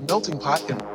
melting pot in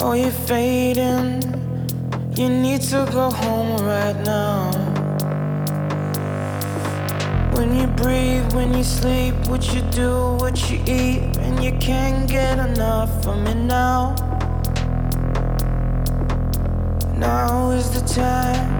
Oh, you're fading. You need to go home right now. When you breathe, when you sleep, what you do, what you eat, and you can't get enough of me now. Now is the time.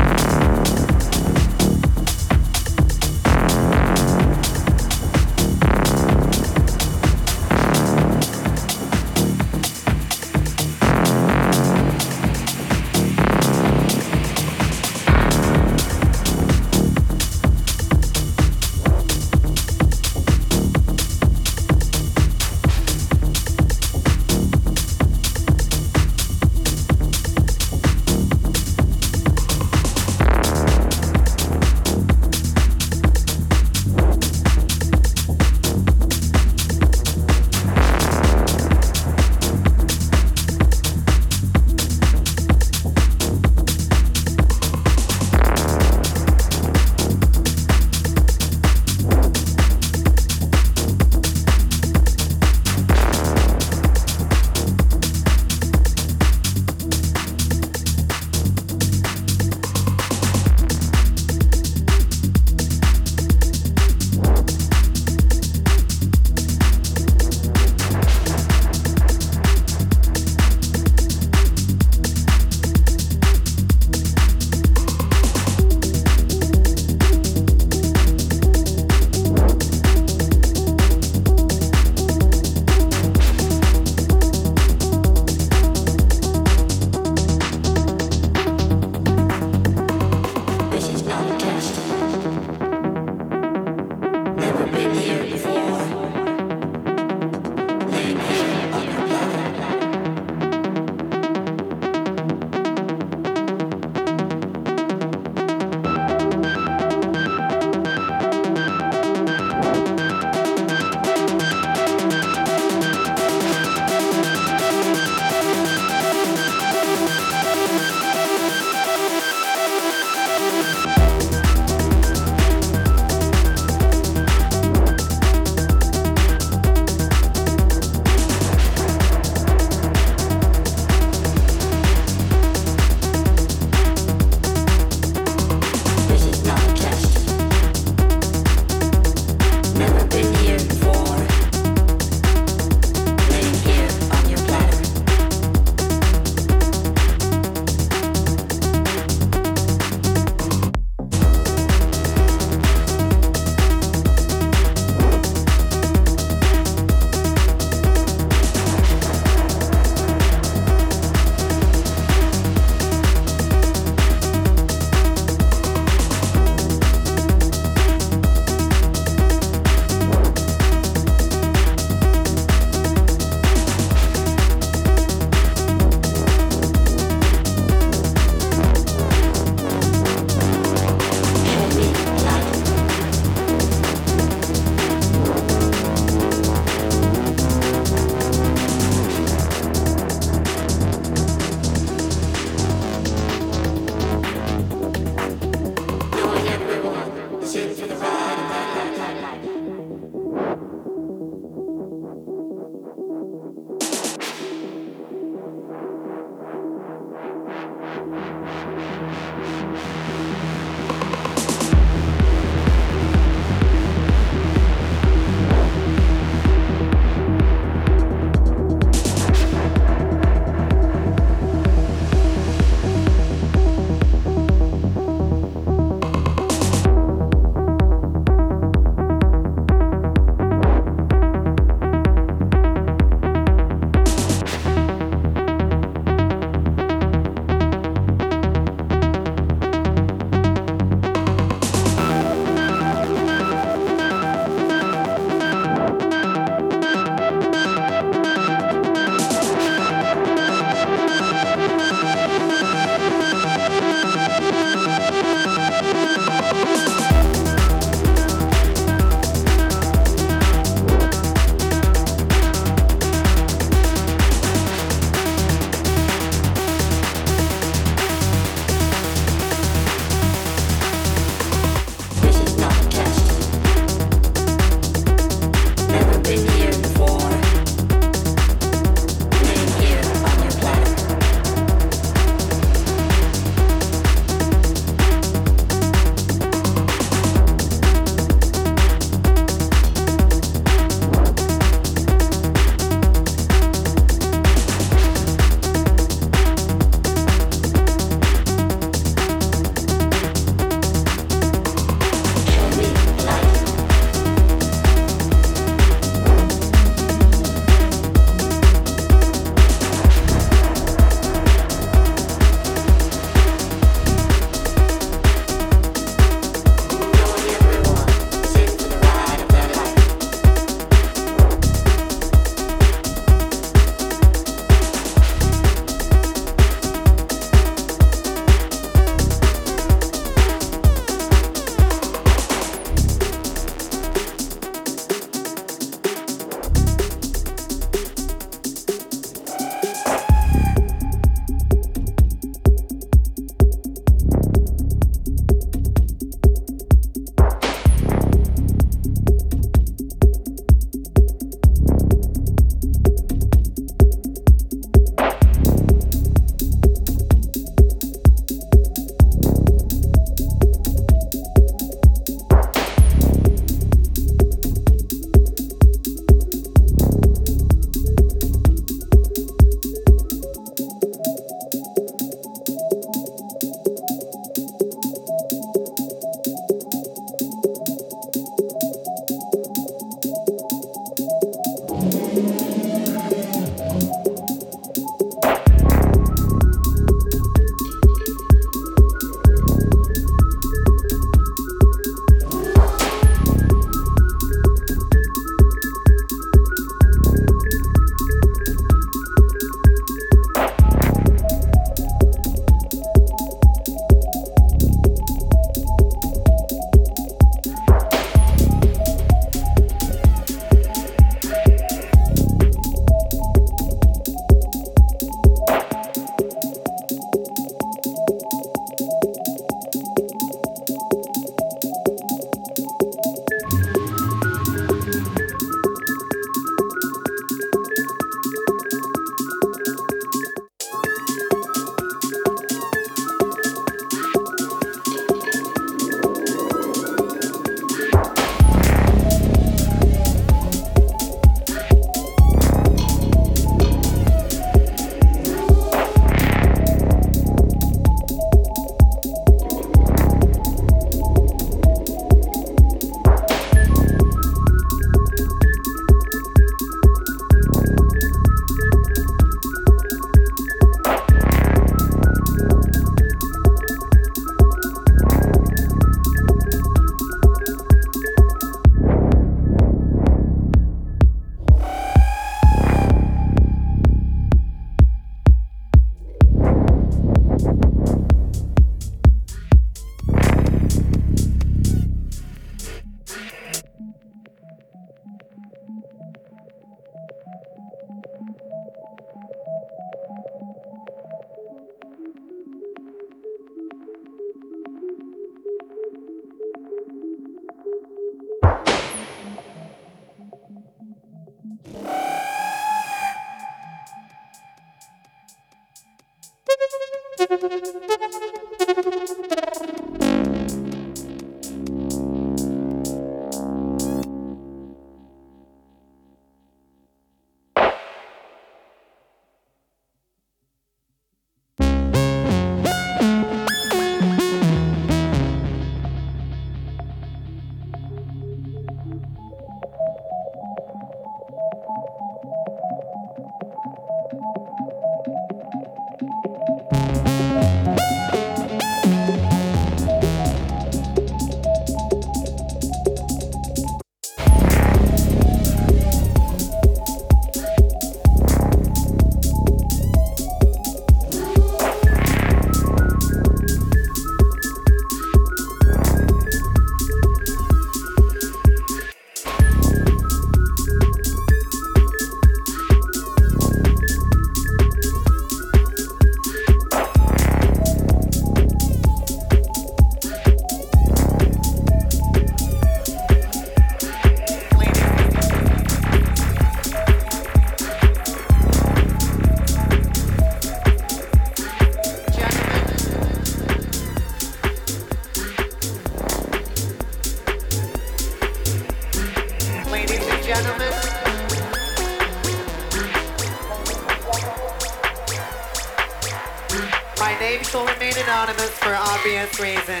obvious reason.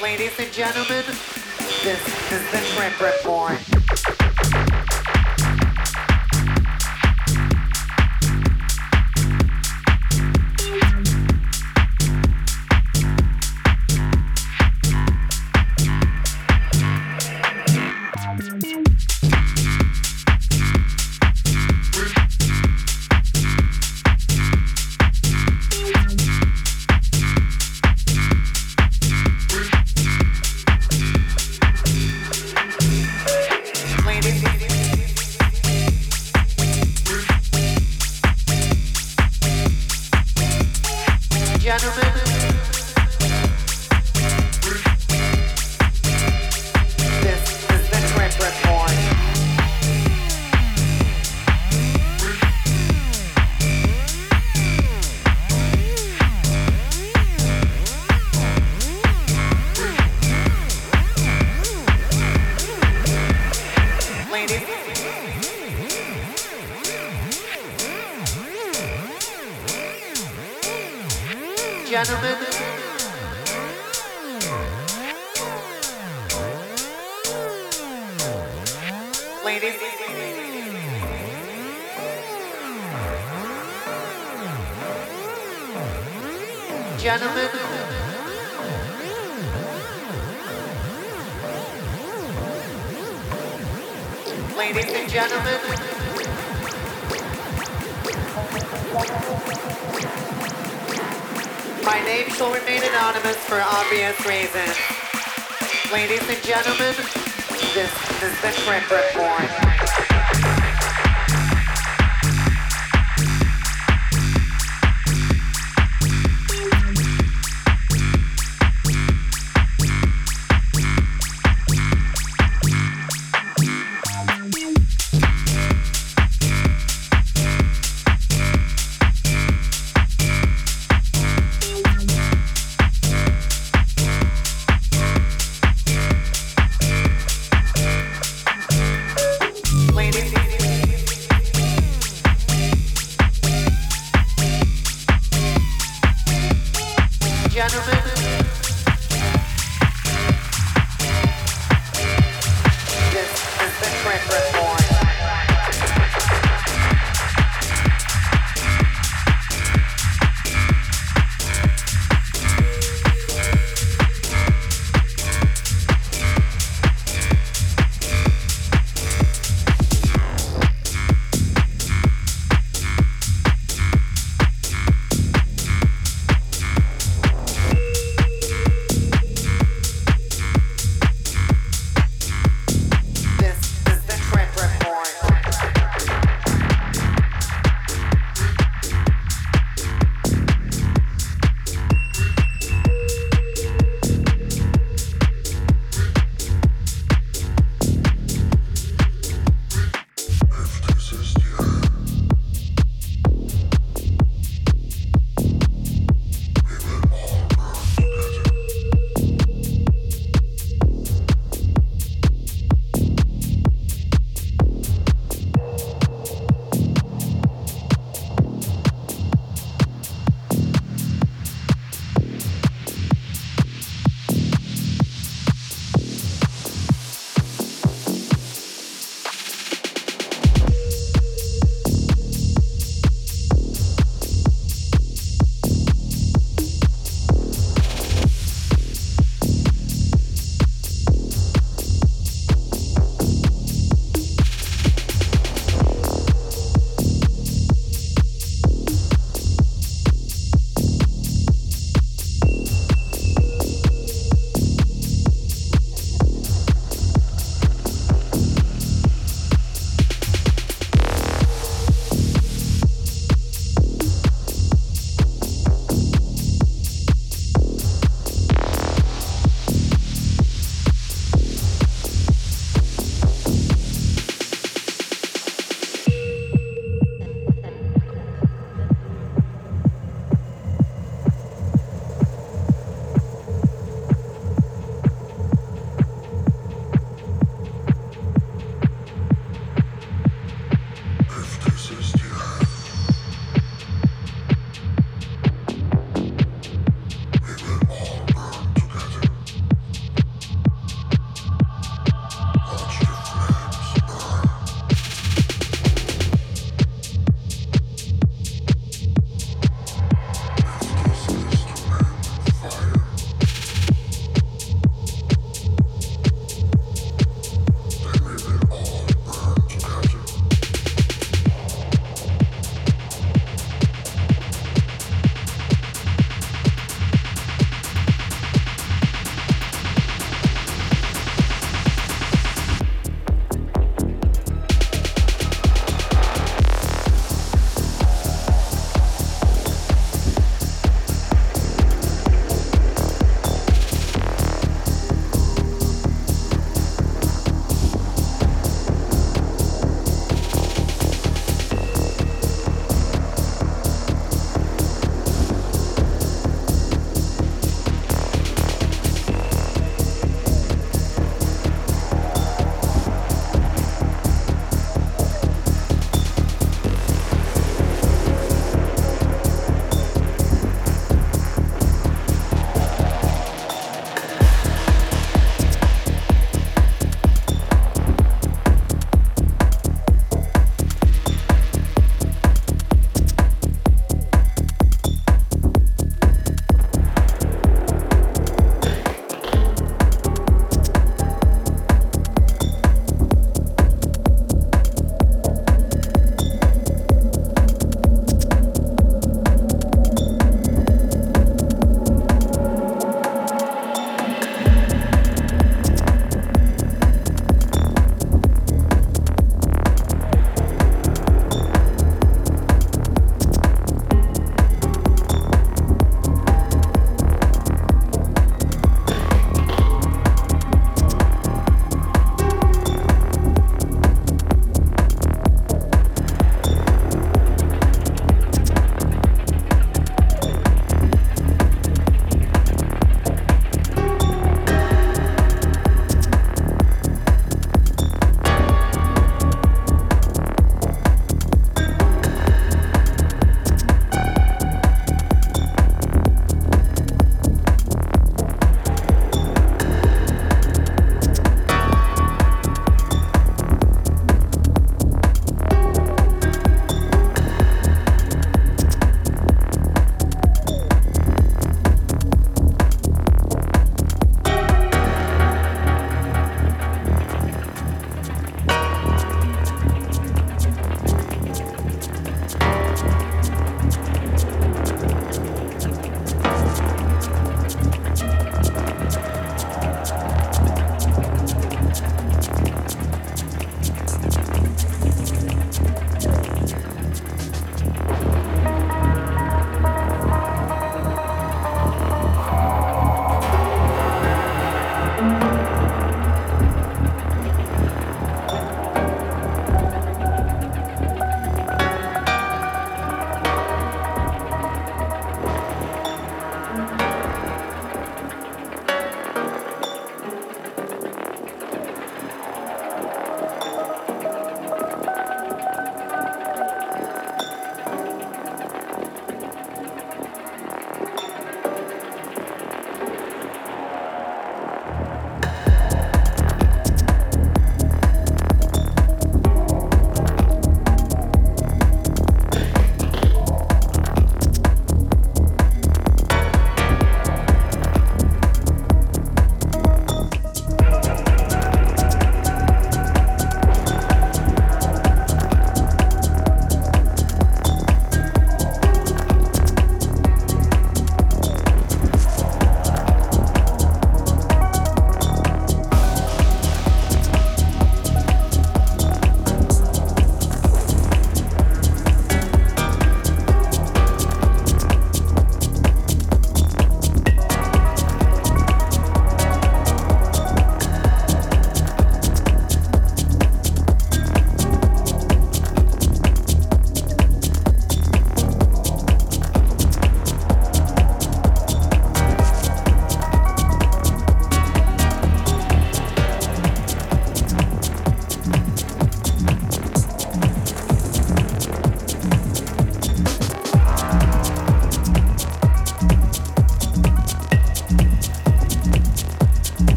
Ladies and gentlemen, this is the Trip Report.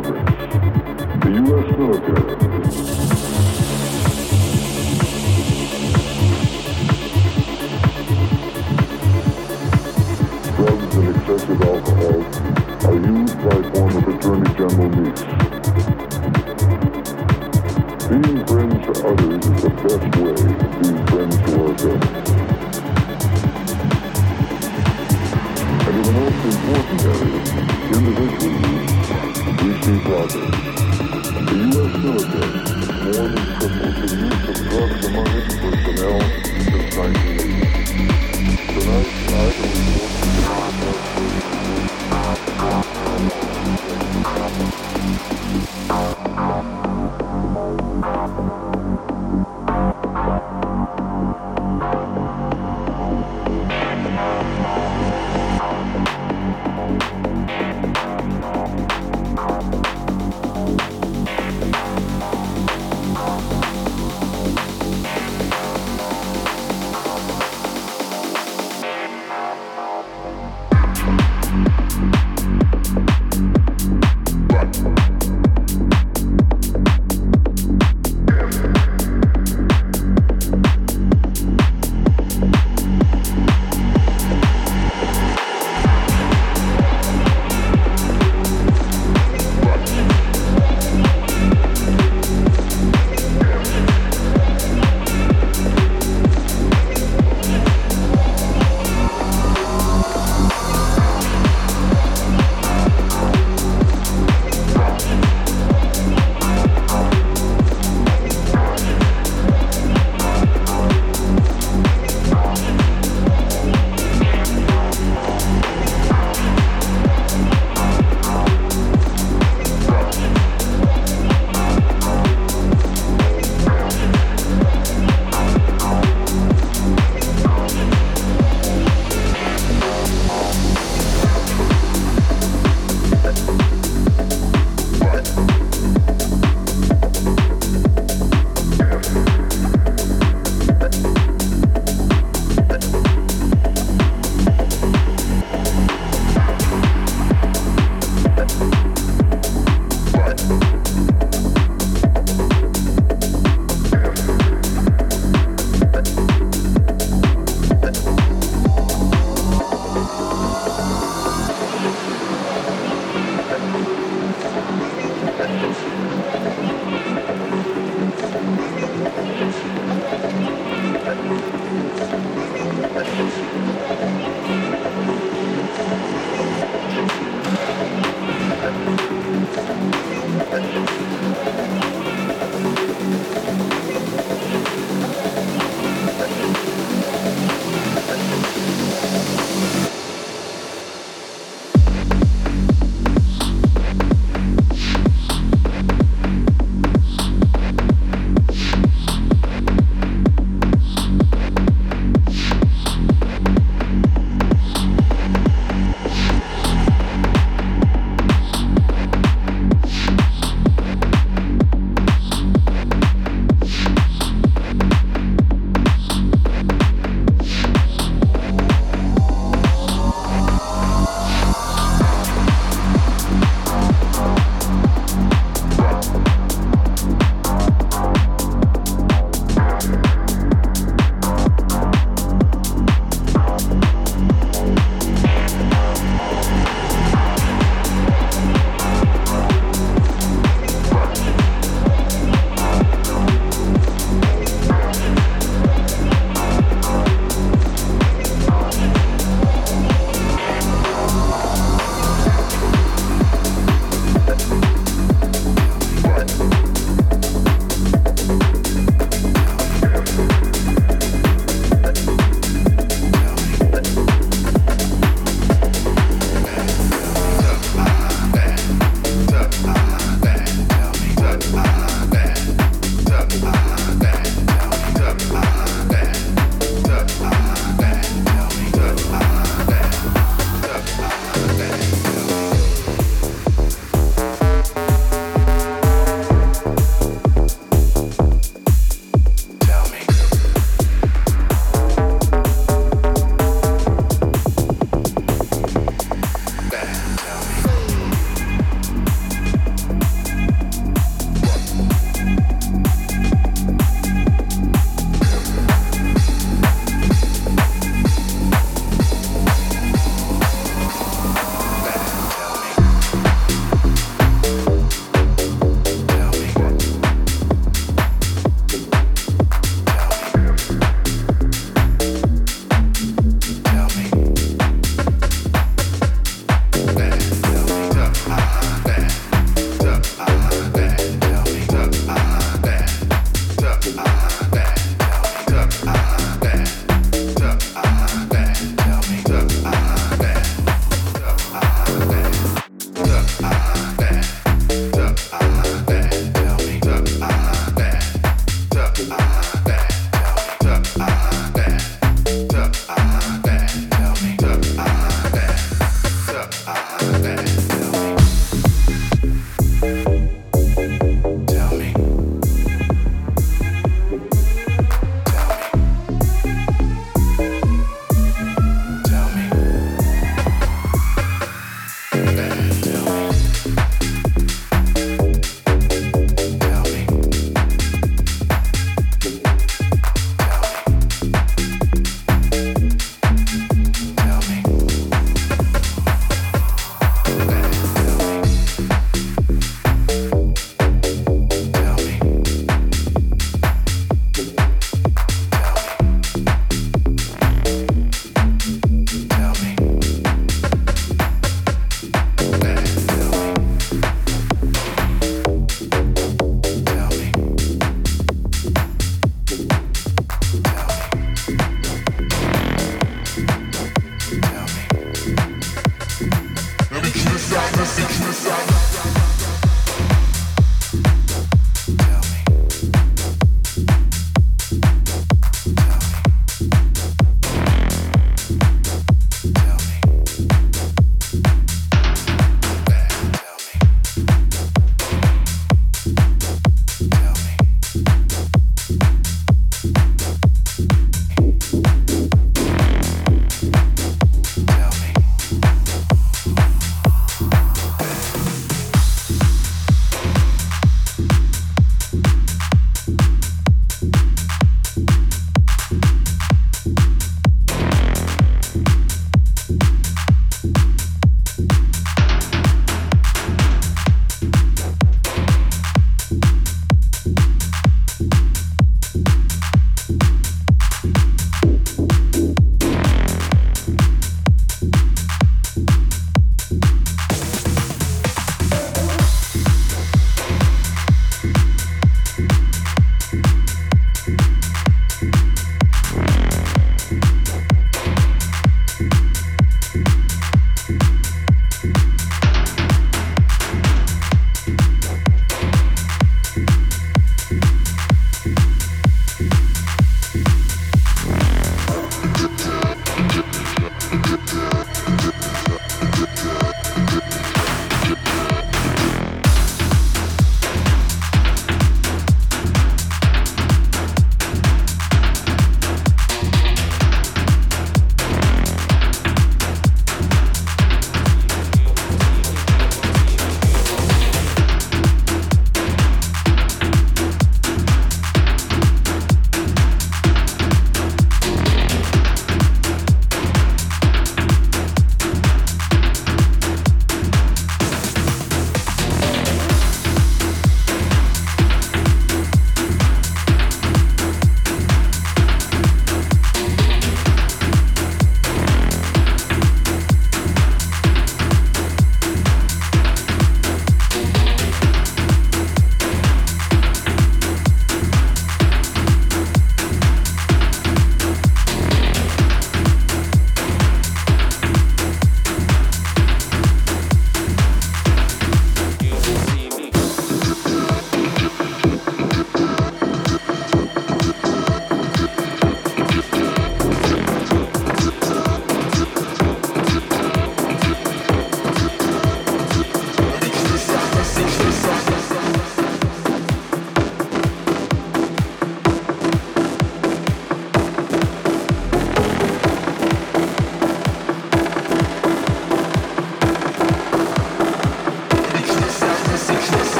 Broadway.